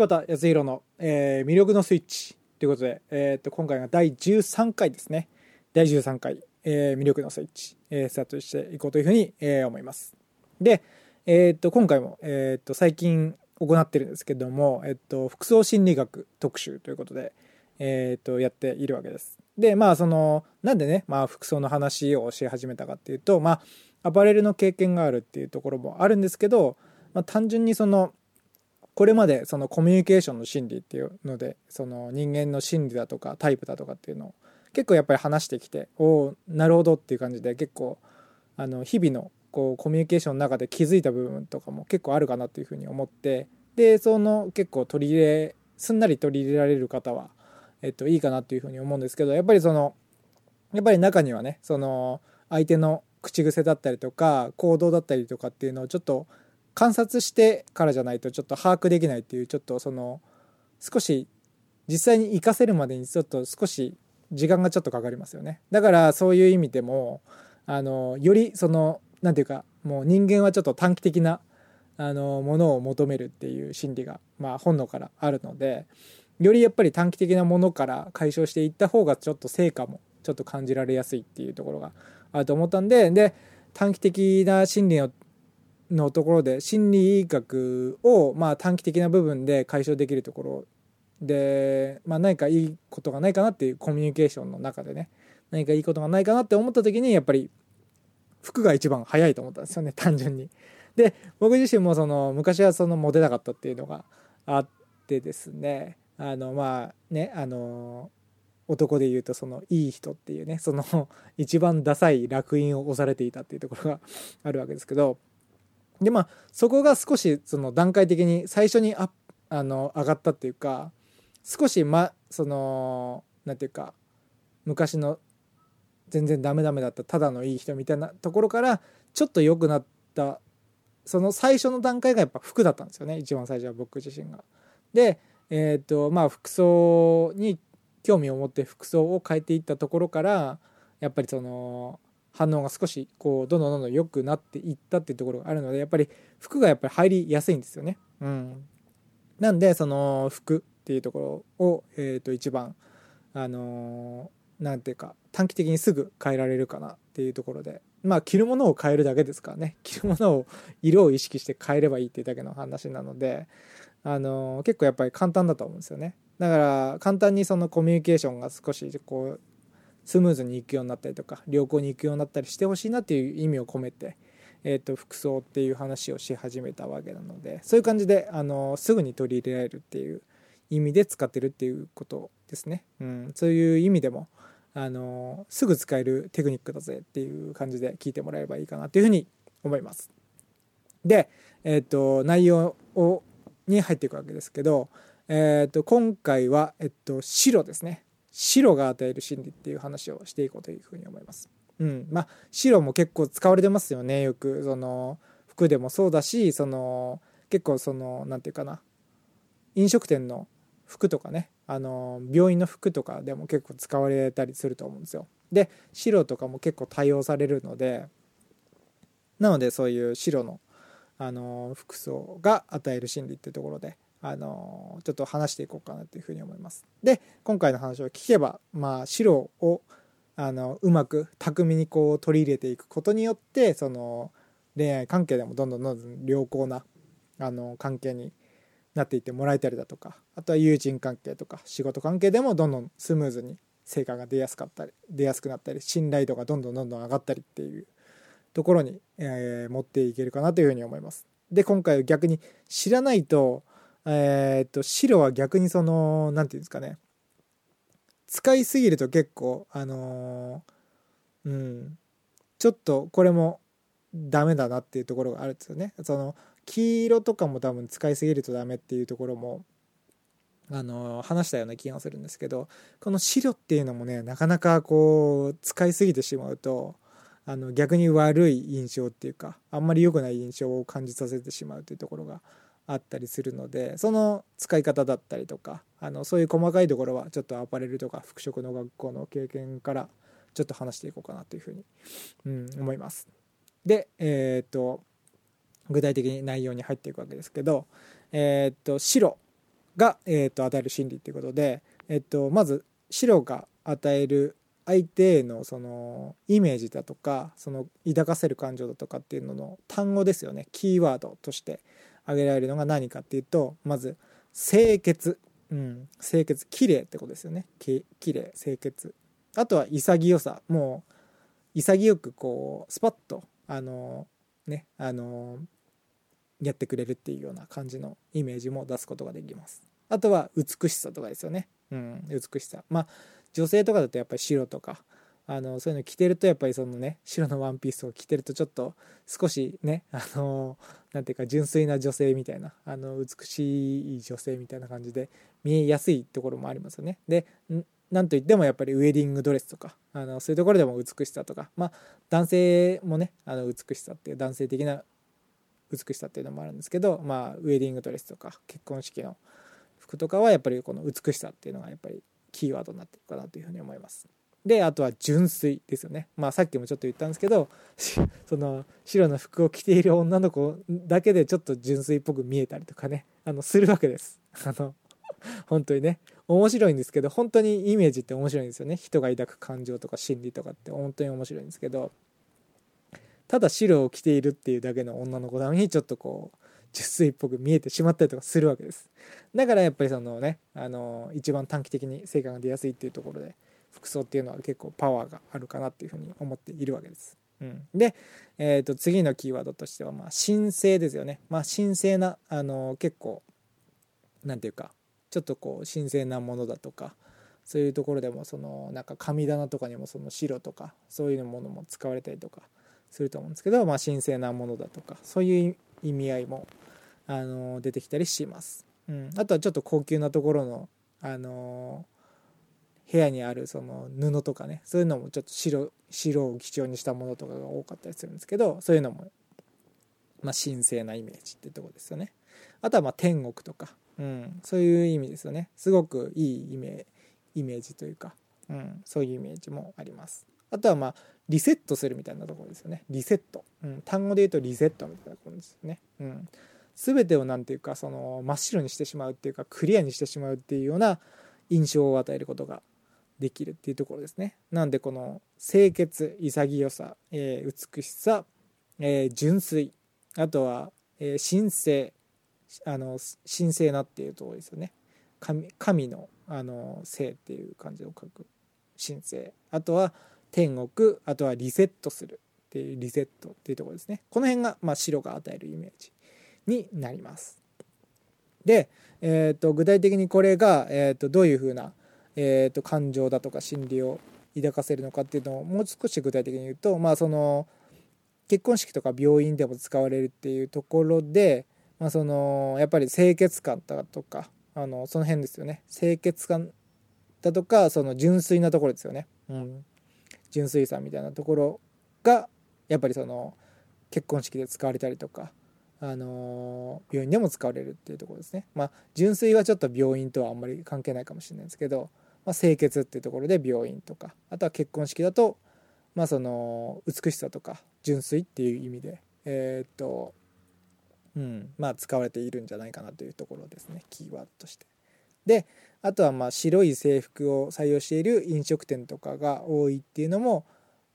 柴田康弘の、えー魅力のスイッチということで、えー、と今回が第13回ですね。第13回、えー魅力のスイッチ、えースタートしていこうというふうに、えー思います。で、えー、と今回も、えー、と最近行ってるんですけども、えー、と服装心理学特集ということで、えー、とやっているわけです。でまあそのなんでね、まあ、服装の話をし始めたかっていうとまあアパレルの経験があるっていうところもあるんですけど、まあ、単純にそのこれまでそのコミュニケーションの心理っていうのでその人間の心理だとかタイプだとかっていうのを結構やっぱり話してきておおなるほどっていう感じで結構あの日々のこうコミュニケーションの中で気づいた部分とかも結構あるかなっていうふうに思ってでその結構取り入れすんなり取り入れられる方は、えっと、いいかなっていうふうに思うんですけどやっぱりそのやっぱり中にはねその相手の口癖だったりとか行動だったりとかっていうのをちょっと観察してからじゃないとちょっと把握できないっていうちょっとその少し実際に活かせるまでにちょっと少し時間がちょっとかかりますよね。だからそういう意味でもあのよりその何て言うかもう人間はちょっと短期的なあのものを求めるっていう心理が、まあ、本能からあるのでよりやっぱり短期的なものから解消していった方がちょっと成果もちょっと感じられやすいっていうところがあると思ったんでで短期的な心理ののところで心理学をまあ短期的な部分で解消できるところ。で、まあ、何かいいことがないかなっていうコミュニケーションの中でね。何かいいことがないかなって思った時にやっぱり服が一番早いと思ったんですよね単純に。で僕自身もその昔はそのモテなかったっていうのがあってですね。あのまあねあの男で言うとそのいい人っていうねその一番ダサい烙印を押されていたっていうところがあるわけですけど。でまあそこが少しその段階的に最初にああの上がったっていうか少しまそのなんていうか昔の全然ダメダメだったただのいい人みたいなところからちょっと良くなったその最初の段階がやっぱ服だったんですよね一番最初は僕自身が。でえっ、とまあ服装に興味を持って服装を変えていったところからやっぱりその反応が少しこうどんどんどんどん良くなっていったっていうところがあるのでやっぱり服がやっぱり入りやすいんですよね。うん、なんでその服っていうところを、えー、と一番あのなんていうか短期的にすぐ変えられるかなっていうところで。まあ着るものを変えるだけですからね。着るものを色を意識して変えればいいっていうだけの話なので。あの結構やっぱり簡単だと思うんですよね。だから簡単にそのコミュニケーションが少しこうスムーズにいくようになったりとか良好にいくようになったりしてほしいなっていう意味を込めて、えー、と服装っていう話をし始めたわけなのでそういう感じであのすぐに取り入れられるっていう意味で使ってるっていうことですね、うん、そういう意味でもあのすぐ使えるテクニックだぜっていう感じで聞いてもらえればいいかなというふうに思います。で、えー、と内容をに入っていくわけですけど、えー、と今回は、えっと、白ですね。白が与える心理っていう話をしていこうというふうに思います。うん、まあ白も結構使われてますよねよくその服でもそうだしその結構その何て言うかな飲食店の服とかねあの病院の服とかでも結構使われたりすると思うんですよ。で白とかも結構対応されるのでなのでそういう白のあの服装が与える心理っていうところであのちょっと話していこうかなというふうに思います。で今回の話を聞けば、まあ、白をあのうまく巧みにこう取り入れていくことによってその恋愛関係でもどんどんどんどん良好なあの関係になっていってもらえたりだとかあとは友人関係とか仕事関係でもどんどんスムーズに成果が出やすかったり出やすくなったり信頼度がどんどんどんどん上がったりっていうところに、えー持っていけるかなというふうに思います。で今回は逆に知らないと,、えーっと白は逆にその何て言うんですかね使いすぎると結構あのーうんちょっとこれもダメだなっていうところがあるんですよね。その黄色とかも多分使いすぎるとダメっていうところもあの話したような気がするんですけどこの白っていうのもねなかなかこう使いすぎてしまうとあの逆に悪い印象っていうかあんまり良くない印象を感じさせてしまうというところがあったりするのでその使い方だったりとかあのそういう細かいところはちょっとアパレルとか服飾の学校の経験からちょっと話していこうかなというふうに、うん、思います。でえーっと具体的に内容に入っていくわけですけど、えーっと白が、えー、と与える心理っていうことで、えっと、まず白が与える相手へのそのイメージだとかその抱かせる感情だとかっていうのの単語ですよねキーワードとして挙げられるのが何かっていうとまず清潔、うん、清潔。綺麗ってことですよね。き綺麗。清潔。あとは潔さ。もう潔くこうスパッとあのねあのやってくれるっていうような感じのイメージも出すことができます。あとは美しさとかですよね。うん。美しさ。まあ女性とかだとやっぱり白とかあのそういうの着てるとやっぱりそのね白のワンピースを着てるとちょっと少しね あのなんていうか純粋な女性みたいなあの美しい女性みたいな感じで見えやすいところもありますよねでなんといってもやっぱりウェディングドレスとかあのそういうところでも美しさとかまあ男性もねあの美しさっていう男性的な美しさっていうのもあるんですけどまあウェディングドレスとか結婚式の服とかはやっぱりこの美しさっていうのがやっぱりキーワードになってるかなというふうに思います。であとは純粋ですよね。まあさっきもちょっと言ったんですけど その白の服を着ている女の子だけでちょっと純粋っぽく見えたりとかね。あのするわけです。あの本当にね。面白いんですけど本当にイメージって面白いんですよね。人が抱く感情とか心理とかって本当に面白いんですけど。ただ白を着ているっていうだけの女の子なのにちょっとこう純粋っぽく見えてしまったりとかするわけです。だからやっぱりそのねあの一番短期的に成果が出やすいっていうところで服装っていうのは結構パワーがあるかなっていうふうに思っているわけです。うん、で、えー、と次のキーワードとしては、まあ、神聖ですよね。まあ、神聖な、あの結構、なんていうか、ちょっとこう、神聖なものだとか、そういうところでも、その、なんか神棚とかにもその白とか、そういうものも使われたりとかすると思うんですけど、まあ、神聖なものだとか、そういう意味合いも、あの出てきたりします。うん、あとはちょっと高級なところの、あの部屋にあるその布とかねそういうのもちょっと白白を基調にしたものとかが多かったりするんですけどそういうのも、まあ、神聖なイメージってとこですよね。あとはま天国とか、うん、そういう意味ですよね。すごくいいイメイメージというか、うん、そういうイメージもあります。あとはまあリセットするみたいなところですよね。リセット、うん、単語で言うとリセットみたいなとこですよね、うん、全てを何ていうかその真っ白にしてしまうっていうかクリアにしてしまうっていうような印象を与えることができるっていうところですね。なんでこの清潔潔さ、えー、美しさ、えー、純粋あとは、えー、神聖あの神聖なっていうところですよね。神神のあの聖っていう感じを書く神聖あとは天国あとはリセットするっていうリセットっていうところですねこの辺が、まあ、白が与えるイメージになりますで、えーと、具体的にこれが、えーとどういうふうなえーと、感情だとか心理を抱かせるのかっていうのをもう少し具体的に言うとまあその結婚式とか病院でも使われるっていうところで、まあ、そのやっぱり清潔感だとかあのその辺ですよね。清潔感だとかその純粋なところですよね、うん、純粋さみたいなところがやっぱりその結婚式で使われたりとかあの病院でも使われるっていうところですね。まあ、純粋はちょっと病院とはあんまり関係ないかもしれないですけど、まあ、清潔っていうところで病院とかあとは結婚式だと、まあ、その美しさとか純粋っていう意味でえー、っとうんまあ使われているんじゃないかなというところですねキーワードとして。であとはまあ白い制服を採用している飲食店とかが多いっていうのも、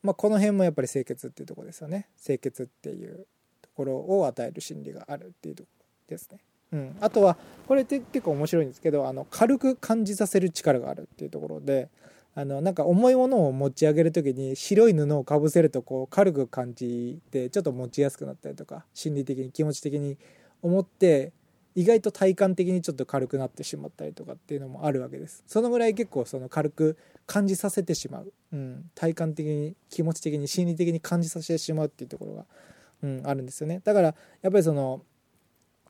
まあ、この辺もやっぱり清潔っていうところですよね清潔っていうところを与える心理があるっていうところですね。うん、あとはこれって結構面白いんですけどあの軽く感じさせる力があるっていうところであのなんか重いものを持ち上げる時に白い布をかぶせるとこう軽く感じてちょっと持ちやすくなったりとか心理的に気持ち的に思って意外と体感的にちょっと軽くなってしまったりとかっていうのもあるわけです。そのぐらい結構その軽く感じさせてしまう、うん、体感的に気持ち的に心理的に感じさせてしまうっていうところが、うん、あるんですよね。だからやっぱりその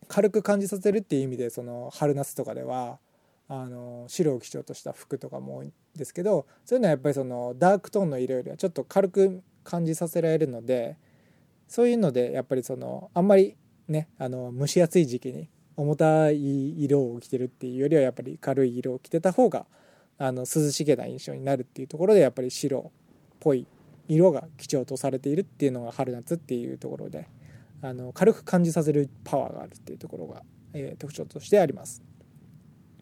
軽く感じさせるっていう意味でその春夏とかではあの白を基調とした服とかも多いんですけどそういうのはやっぱりそのダークトーンの色よりはちょっと軽く感じさせられるのでそういうのでやっぱりそのあんまりねあの蒸し暑い時期に重たい色を着てるっていうよりはやっぱり軽い色を着てた方があの涼しげな印象になるっていうところでやっぱり白っぽい色が基調とされているっていうのが春夏っていうところで。あの軽く感じさせるパワーがあるっていうところが、えー、特徴としてあります。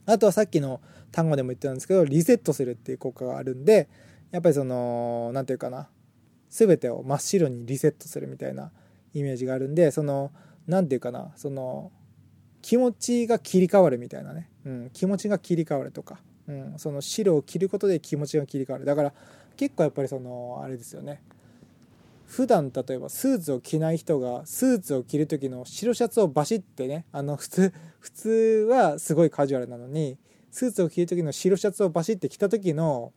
あとはさっきの単語でも言ってたんですけどリセットするっていう効果があるんでやっぱりその何て言うかな全てを真っ白にリセットするみたいなイメージがあるんでその何て言うかなその気持ちが切り替わるみたいなね、うん、気持ちが切り替わるとか、うん、その白を着ることで気持ちが切り替わる。だから結構やっぱりそのあれですよね。普段例えばスーツを着ない人がスーツを着る時の白シャツをバシッてねあの普通普通はすごいカジュアルなのにスーツを着る時の白シャツをバシッて着た時の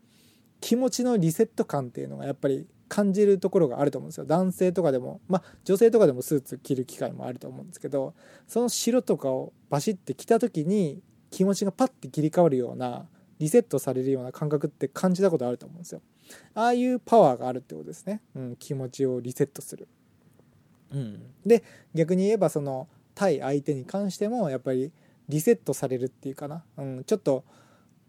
気持ちのリセット感っていうのがやっぱり感じるところがあると思うんですよ。男性とかでもまあ女性とかでもスーツ着る機会もあると思うんですけどその白とかをバシッて着た時に気持ちがパッて切り替わるようなリセットされるような感覚って感じたことあると思うんですよ。ああいうパワーがあるってことですね、うん、気持ちをリセットする、うん、で逆に言えばその対相手に関してもやっぱりリセットされるっていうかな、うん、ちょっと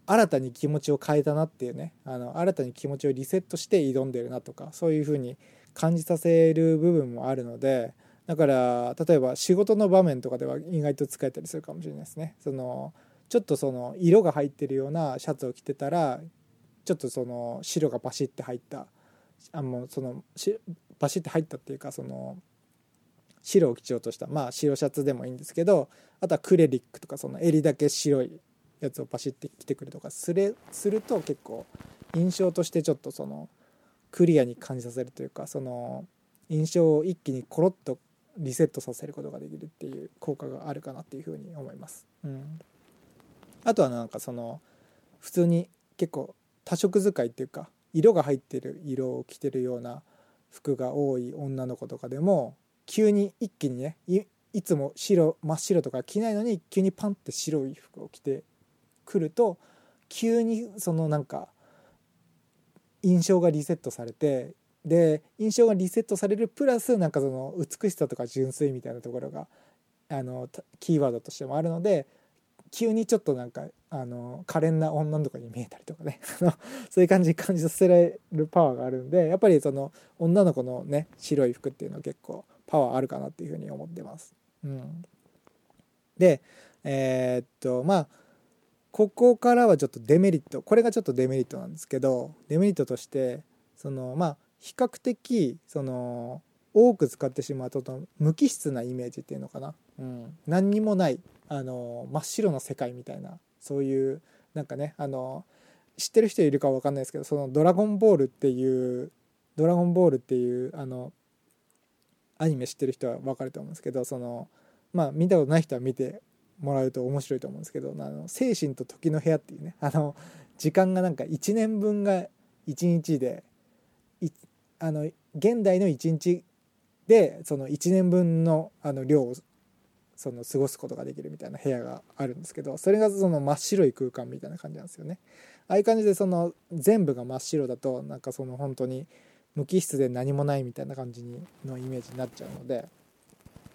新たに気持ちを変えたなっていうね。あの新たに気持ちをリセットして挑んでるなとかそういう風に感じさせる部分もあるのでだから例えば仕事の場面とかでは意外と使えたりするかもしれないですね。そのちょっとその色が入ってるようなシャツを着てたらちょっとその白がバシッて入ったあもうそのバシッて入ったっていうかその白を基調としたまあ白シャツでもいいんですけどあとはクレリックとかその襟だけ白いやつをパシッて着てくるとかすれすると結構印象としてちょっとそのクリアに感じさせるというかその印象を一気にコロッとリセットさせることができるっていう効果があるかなっていうふうに思います。うん、あとはなんかその普通に結構多色使いっていうか色が入ってる色を着てるような服が多い女の子とかでも急に一気にねいつも白真っ白とか着ないのに急にパンって白い服を着て来ると急にそのなんか印象がリセットされてで印象がリセットされるプラスなんかその美しさとか純粋みたいなところがあのキーワードとしてもあるので急にちょっとなんかあの可憐な女の子に見えたりとかね。そういう感じ感じさせられるパワーがあるんでやっぱりその女の子のね白い服っていうのは結構パワーあるかなっていうふうに思ってます。うん、でえー、っとまあここからはちょっとデメリット。これがちょっとデメリットなんですけどデメリットとしてそのまあ比較的その多く使ってしまうと無機質なイメージっていうのかな、うん、何にもない。あの真っ白の世界みたいなそういうなんかねあの知ってる人いるか分かんないですけどその「ドラゴンボール」っていう「ドラゴンボール」っていうあのアニメ知ってる人は分かると思うんですけどそのまあ見たことない人は見てもらうと面白いと思うんですけどあの精神と時の部屋っていうねあの時間がなんか1年分が1日であの現代の1日でその1年分のあの量をその過ごすことができるみたいな部屋があるんですけどそれがその真っ白い空間みたいな感じなんですよね。ああいう感じでその全部が真っ白だとなんかその本当に無機質で何もないみたいな感じにのイメージになっちゃうのでだか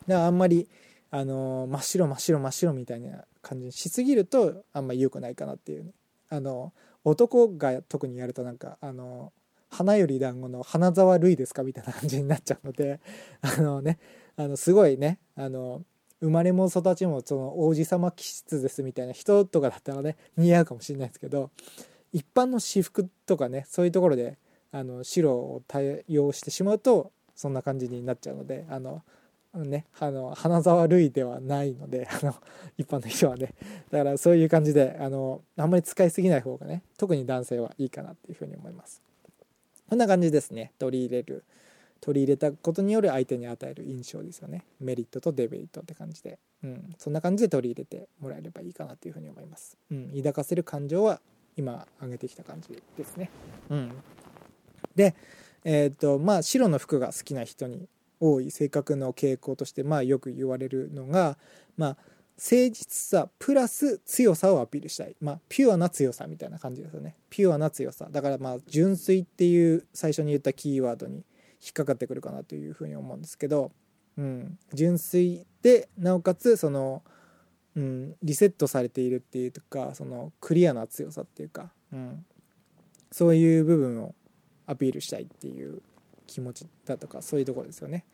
らあんまりあの真っ白真っ白真っ白みたいな感じにしすぎるとあんまり良くないかなっていう、あの男が特にやるとなんかあの花より団子の花沢類ですかみたいな感じになっちゃうのであのねあのすごいねあの生まれも育ちもその王子様気質ですみたいな人とかだったらね似合うかもしれないですけど一般の私服とかねそういうところであの白を対応してしまうとそんな感じになっちゃうのであのね、あの花沢類ではないので あの一般の人はね。だからそういう感じであのあんまり使いすぎない方がね特に男性はいいかなっていうふうに思います。こんな感じですね。取り入れる取り入れたことによる相手に与える印象ですよね。メリットとデメリットって感じで、うん、そんな感じで取り入れてもらえればいいかなというふうに思います、うん、抱かせる感情は今挙げてきた感じですね。うん。でえー、とまあ白の服が好きな人に多い。性格の傾向としてまあよく言われるのが、まあ、誠実さプラス強さをアピールしたい、まあ、ピュアな強さみたいな感じですよね。ピュアな強さ。だからまあ純粋っていう最初に言ったキーワードに引っかかってくるかなというふうに思うんですけど、うん、純粋でなおかつその、うん、リセットされているっていうかそのクリアな強さっていうか、うん、そういう部分をアピールしたいっていう気持ちだとかそういうところですよね。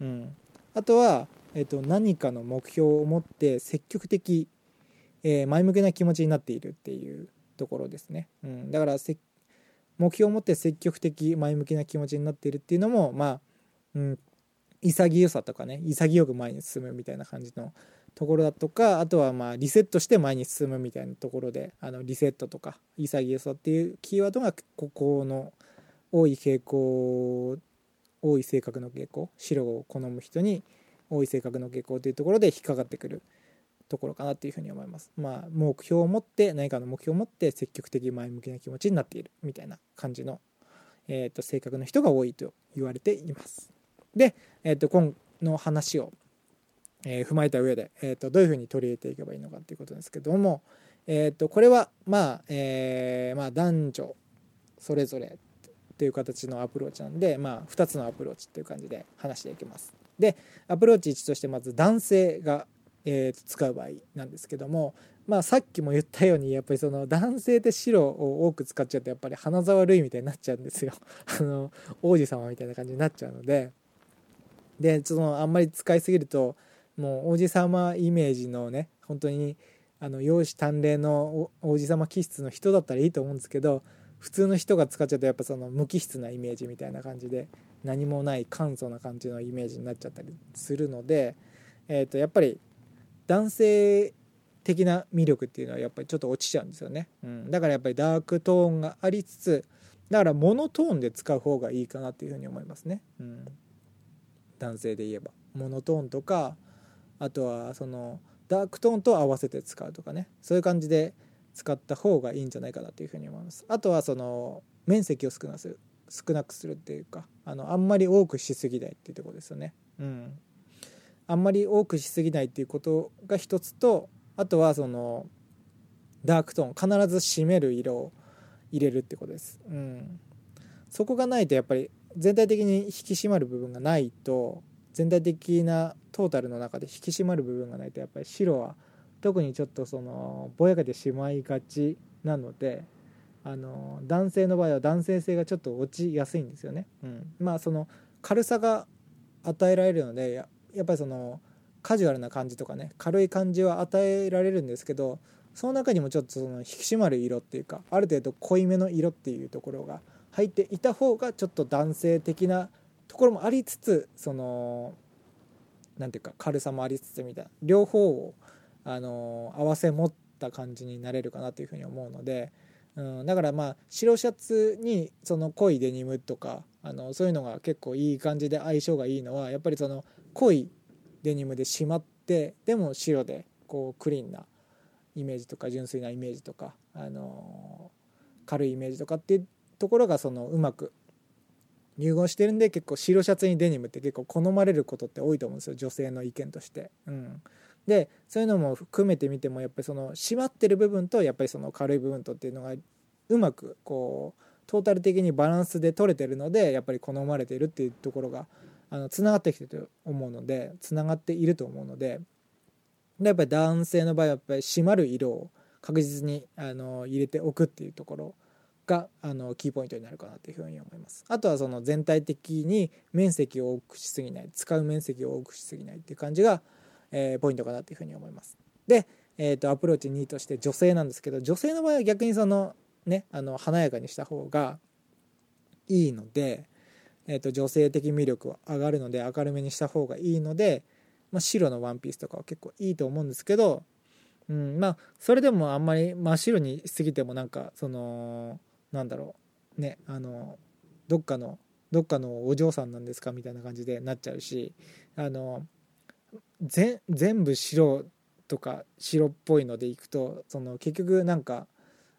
うん、あとは、えーと、何かの目標を持って積極的、えー、前向きな気持ちになっているっていうところですね、うん、だから目標を持って積極的前向きな気持ちになっているっていうのもまあ、うん、潔さとかね潔く前に進むみたいな感じのところだとかあとはまあリセットして前に進むみたいなところであのリセットとか潔さっていうキーワードがここの多い傾向多い性格の傾向白を好む人に多い性格の傾向というところで引っかかってくる。ところかなっていうふうに思います。まあ目標を持って何かの目標を持って積極的前向きな気持ちになっているみたいな感じの、えーと、性格の人が多いと言われています。で、えーと、今の話を、えー、踏まえた上で、えーと、どういうふうに取り入れていけばいいのかっていうことですけども、えー、とこれはまあ、えー、まあ男女それぞれという形のアプローチなんで、まあ、2つのアプローチっていう感じで話していきます。でアプローチ1としてまず男性が、えー、使う場合なんですけども、まあ、さっきも言ったようにやっぱりその男性って白を多く使っちゃうとやっぱり花沢類みたいになっちゃうんですよ。あの王子様みたいな感じになっちゃうので。でそのあんまり使いすぎるともう王子様イメージのね本当にあの容姿端麗の王子様気質の人だったらいいと思うんですけど普通の人が使っちゃうとやっぱその無機質なイメージみたいな感じで何もない簡素な感じのイメージになっちゃったりするので、えー、とやっぱり男性的な魅力っていうのはやっぱりちょっと落ちちゃうんですよね、うん、だからやっぱりダークトーンがありつつだからモノトーンで使う方がいいかなっていうふうに思いますね、うん、男性で言えば。モノトーンとかあとはそのダークトーンと合わせて使うとかね。そういう感じで使った方がいいんじゃないかなというふうに思います。あとはその面積を少なす少なくするっていうかあのあんまり多くしすぎないっていうところですよね。うん。あんまり多くしすぎないっていうことが一つとあとはそのダークトーン必ず締める色を入れるってことです、うん、そこがないとやっぱり全体的に引き締まる部分がないと全体的なトータルの中で引き締まる部分がないとやっぱり白は特にちょっとそのぼやけてしまいがちなのであの男性の場合は男性性がちょっと落ちやすいんですよね。うん、まあその軽さが与えられるのでやっぱりそのカジュアルな感じとかね軽い感じは与えられるんですけどその中にもちょっとその引き締まる色っていうかある程度濃いめの色っていうところが入っていた方がちょっと男性的なところもありつつその何ていうか軽さもありつつみたいな両方をあの合わせ持った感じになれるかなというふうに思うので、うん、だからまあ白シャツにその濃いデニムとかあのそういうのが結構いい感じで相性がいいのはやっぱりその濃いデニムで締まってでも白でこうクリーンなイメージとか純粋なイメージとか、あの軽いイメージとかっていうところがそのうまく融合してるんで結構白シャツにデニムって結構好まれることって多いと思うんですよ女性の意見として。うん、でそういうのも含めてみてもやっぱりその締まってる部分とやっぱりその軽い部分とっていうのがうまくこうトータル的にバランスで取れてるのでやっぱり好まれてるっていうところがあのつながってきてると思うのでつながっていると思うのででやっぱり男性の場合はやっぱり締まる色を確実にあの入れておくっていうところがあのキーポイントになるかなというふうに思います。あとはその全体的に面積を多くしすぎない使う面積を多くしすぎないっていう感じがえー、ポイントかなというふうに思います。で、えーと、アプローチ2として女性なんですけど女性の場合は逆にそのねあの華やかにした方がいいので、えーと、女性的魅力は上がるので明るめにした方がいいので、まあ、白のワンピースとかは結構いいと思うんですけど、うん、まあそれでもあんまり真っ白にしすぎてもなんかそのなんだろうねあのどっかのどっかのお嬢さんなんですかみたいな感じでなっちゃうしあの全部白とか白っぽいのでいくとその結局なんか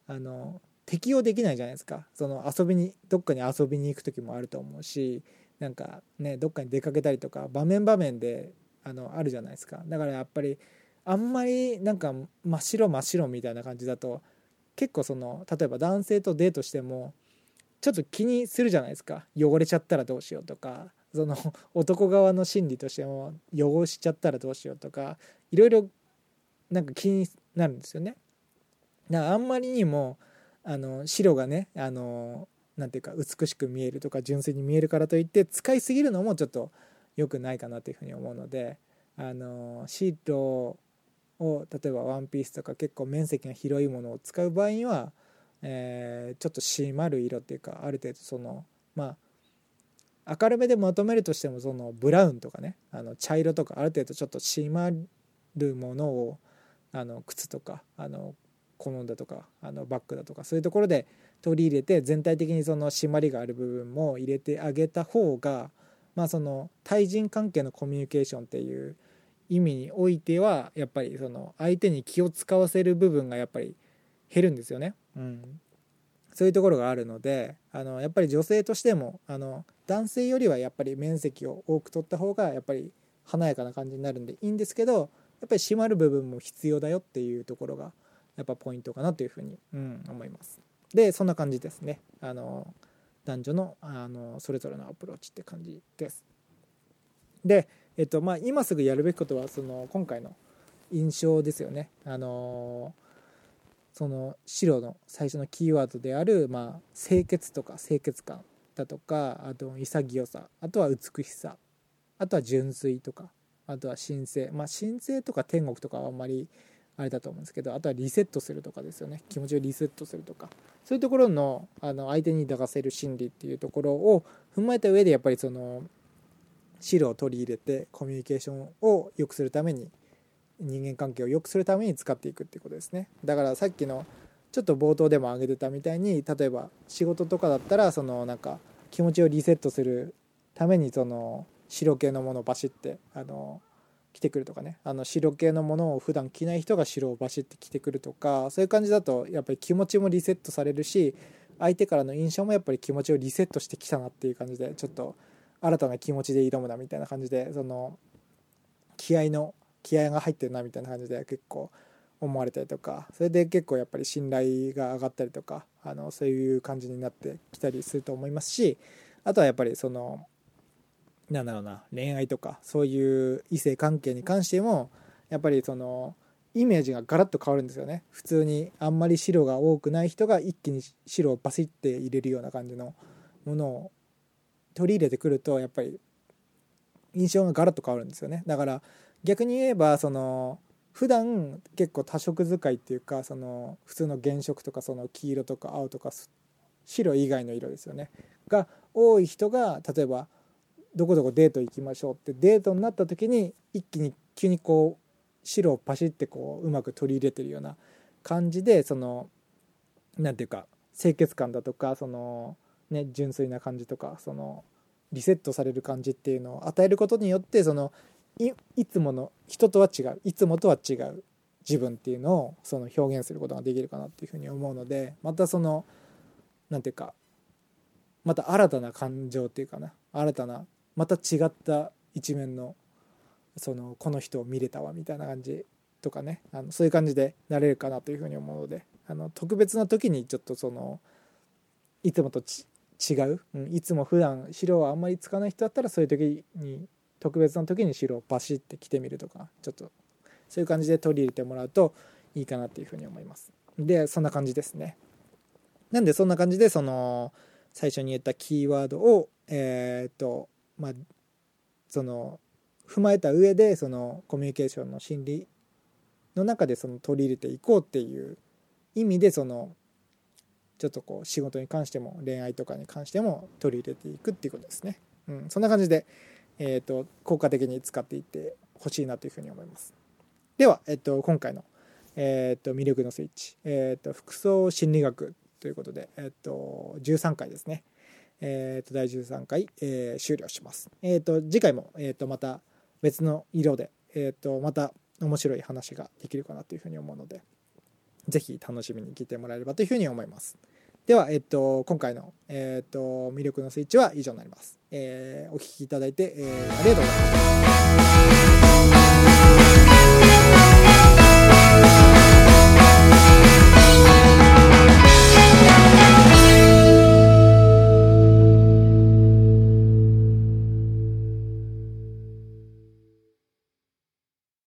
あの適用できないじゃないですか。その遊びにどっかに遊びに行く時もあると思うしなんかねどっかに出かけたりとか場面場面であのあるじゃないですか。だからやっぱりあんまりなんか真っ白真っ白みたいな感じだと結構その例えば男性とデートしてもちょっと気にするじゃないですか。汚れちゃったらどうしようとかその男側の心理としても汚しちゃったらどうしようとかいろいろなんか気になるんですよね。だからあんまりにもあの白がねあのなんていうか美しく見えるとか純粋に見えるからといって使いすぎるのもちょっと良くないかなというふうに思うのであの白を例えばワンピースとか結構面積が広いものを使う場合には、え、ちょっと締まる色っていうかある程度そのまあ明るめでまとめるとしてもそのブラウンとかねあの茶色とかある程度ちょっと締まるものをあの靴とかあの好んだとかあのバッグだとかそういうところで取り入れて全体的にその締まりがある部分も入れてあげた方がまあその対人関係のコミュニケーションっていう意味においてはやっぱりその相手に気を使わせる部分がやっぱり減るんですよね。うん、そういうところがあるのであのやっぱり女性としてもあの男性よりはやっぱり面積を多く取った方がやっぱり華やかな感じになるんでいいんですけどやっぱり締まる部分も必要だよっていうところがやっぱポイントかなというふうに、うん、思います。でそんな感じですね。あの男女のあのそれぞれのアプローチって感じです。で、えっとまあ、今すぐやるべきことはその今回の印象ですよね。あのその白の最初のキーワードである、まあ、清潔とか清潔感だとかあと潔さあとは美しさあとは純粋とかあとは神聖まあ神聖とか天国とかはあんまりあれだと思うんですけどあとはリセットするとかですよね。気持ちをリセットするとか。そういうところのあの相手に抱かせる心理っていうところを踏まえた上でやっぱりその白を取り入れてコミュニケーションを良くするために人間関係を良くするために使っていくっていうことですね。だからさっきのちょっと冒頭でも挙げてたみたいに例えば仕事とかだったらそのなんか気持ちをリセットするためにその白系のものをバシってあの着てくるとかね。あの白系のものを普段着ない人が白をバシッて着てくるとかそういう感じだとやっぱり気持ちもリセットされるし相手からの印象もやっぱり気持ちをリセットしてきたなっていう感じでちょっと新たな気持ちで挑むなみたいな感じでその気合の気合が入ってるなみたいな感じで結構思われたりとかそれで結構やっぱり信頼が上がったりとかあのそういう感じになってきたりすると思いますしあとはやっぱりそのなんだろうな恋愛とかそういう異性関係に関してもやっぱりそのイメージがガラッと変わるんですよね。普通にあんまり白が多くない人が一気に白をバシッて入れるような感じのものを取り入れてくるとやっぱり印象がガラッと変わるんですよね。だから逆に言えばその普段結構多色使いっていうかその普通の原色とかその黄色とか青とか白以外の色ですよね。が多い人が例えばどこどこデート行きましょうってデートになった時に一気に急にこう白をパシッてこううまく取り入れてるような感じでその何て言うか清潔感だとかそのね純粋な感じとかそのリセットされる感じっていうのを与えることによってそのいつもの人とは違ういつもとは違う自分っていうのをその表現することができるかなっていうふうに思うのでまたその何て言うかまた新たな感情っていうかな新たなまた違った一面のそのこの人を見れたわみたいな感じとかね。あのそういう感じでなれるかなというふうに思うので。あの特別な時にちょっとそのいつもと違う、うん、いつも普段白はあんまりつかない人だったらそういう時に特別な時に白をバシッて着てみるとかちょっとそういう感じで取り入れてもらうといいかなっていうふうに思います。でそんな感じですね。なんでそんな感じでその最初に言ったキーワードをえー、っとまあ、その踏まえた上でそのコミュニケーションの心理の中でその取り入れていこうっていう意味でそのちょっとこう仕事に関しても恋愛とかに関しても取り入れていくっていうことですね。うん、そんな感じで、えーと、効果的に使っていってほしいなというふうに思います。では、えっと、今回の、えーと、魅力のスイッチ、えーと、服装心理学ということで、えっと、13回ですね。えー、と第13回、えー、終了します。えー、と次回も、えー、とまた別の色で、えー、とまた面白い話ができるかなというふうに思うので是非楽しみに聞いてもらえればというふうに思います。では、えっと、今回の、えっと、魅力のスイッチは以上になります。えー、お聴きいただいて、えー、ありがとうございました。